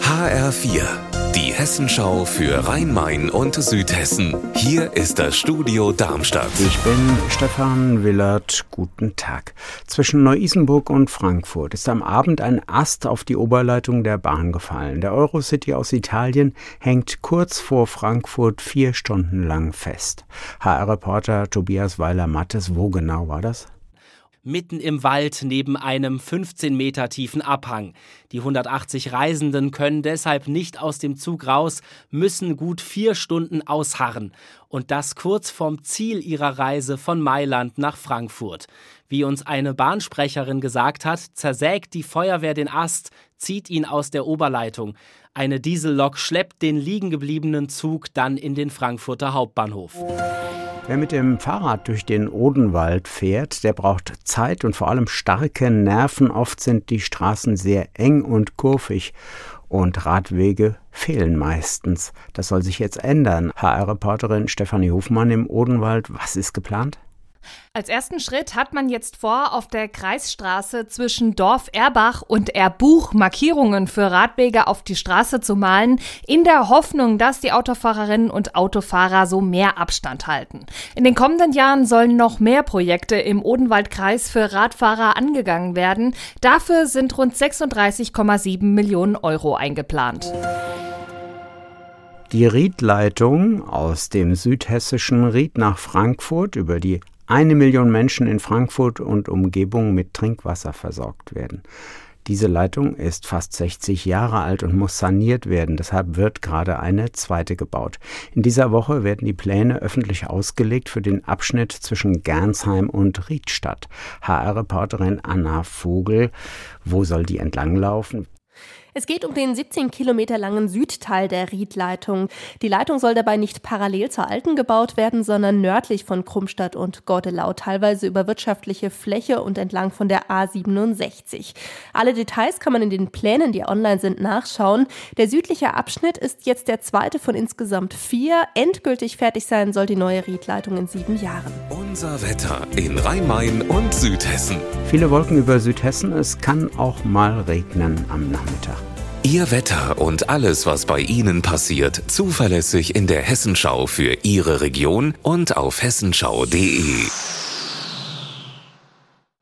HR4, die Hessenschau für Rhein-Main und Südhessen. Hier ist das Studio Darmstadt. Ich bin Stefan Willert. Guten Tag. Zwischen Neu-Isenburg und Frankfurt ist am Abend ein Ast auf die Oberleitung der Bahn gefallen. Der Eurocity aus Italien hängt kurz vor Frankfurt vier Stunden lang fest. HR-Reporter Tobias Weiler-Mattes, wo genau war das? Mitten im Wald neben einem 15 Meter tiefen Abhang. Die 180 Reisenden können deshalb nicht aus dem Zug raus, müssen gut vier Stunden ausharren. Und das kurz vorm Ziel ihrer Reise von Mailand nach Frankfurt. Wie uns eine Bahnsprecherin gesagt hat, zersägt die Feuerwehr den Ast, zieht ihn aus der Oberleitung. Eine Diesellok schleppt den liegengebliebenen Zug dann in den Frankfurter Hauptbahnhof. Wer mit dem Fahrrad durch den Odenwald fährt, der braucht Zeit und vor allem starke Nerven. Oft sind die Straßen sehr eng und kurvig und Radwege fehlen meistens. Das soll sich jetzt ändern. HR-Reporterin Stefanie Hofmann im Odenwald, was ist geplant? Als ersten Schritt hat man jetzt vor, auf der Kreisstraße zwischen Dorf Erbach und Erbuch Markierungen für Radwege auf die Straße zu malen, in der Hoffnung, dass die Autofahrerinnen und Autofahrer so mehr Abstand halten. In den kommenden Jahren sollen noch mehr Projekte im Odenwaldkreis für Radfahrer angegangen werden. Dafür sind rund 36,7 Millionen Euro eingeplant. Die Riedleitung aus dem südhessischen Ried nach Frankfurt über die eine Million Menschen in Frankfurt und Umgebung mit Trinkwasser versorgt werden. Diese Leitung ist fast 60 Jahre alt und muss saniert werden. Deshalb wird gerade eine zweite gebaut. In dieser Woche werden die Pläne öffentlich ausgelegt für den Abschnitt zwischen Gernsheim und Riedstadt. HR-Reporterin Anna Vogel, wo soll die entlanglaufen? Es geht um den 17 Kilometer langen Südteil der Riedleitung. Die Leitung soll dabei nicht parallel zur alten gebaut werden, sondern nördlich von Krummstadt und Gordelau, teilweise über wirtschaftliche Fläche und entlang von der A67. Alle Details kann man in den Plänen, die online sind, nachschauen. Der südliche Abschnitt ist jetzt der zweite von insgesamt vier. Endgültig fertig sein soll die neue Riedleitung in sieben Jahren. Unser Wetter in Rhein-Main und Südhessen. Viele Wolken über Südhessen. Es kann auch mal regnen am Nachmittag. Ihr Wetter und alles, was bei Ihnen passiert, zuverlässig in der Hessenschau für Ihre Region und auf hessenschau.de.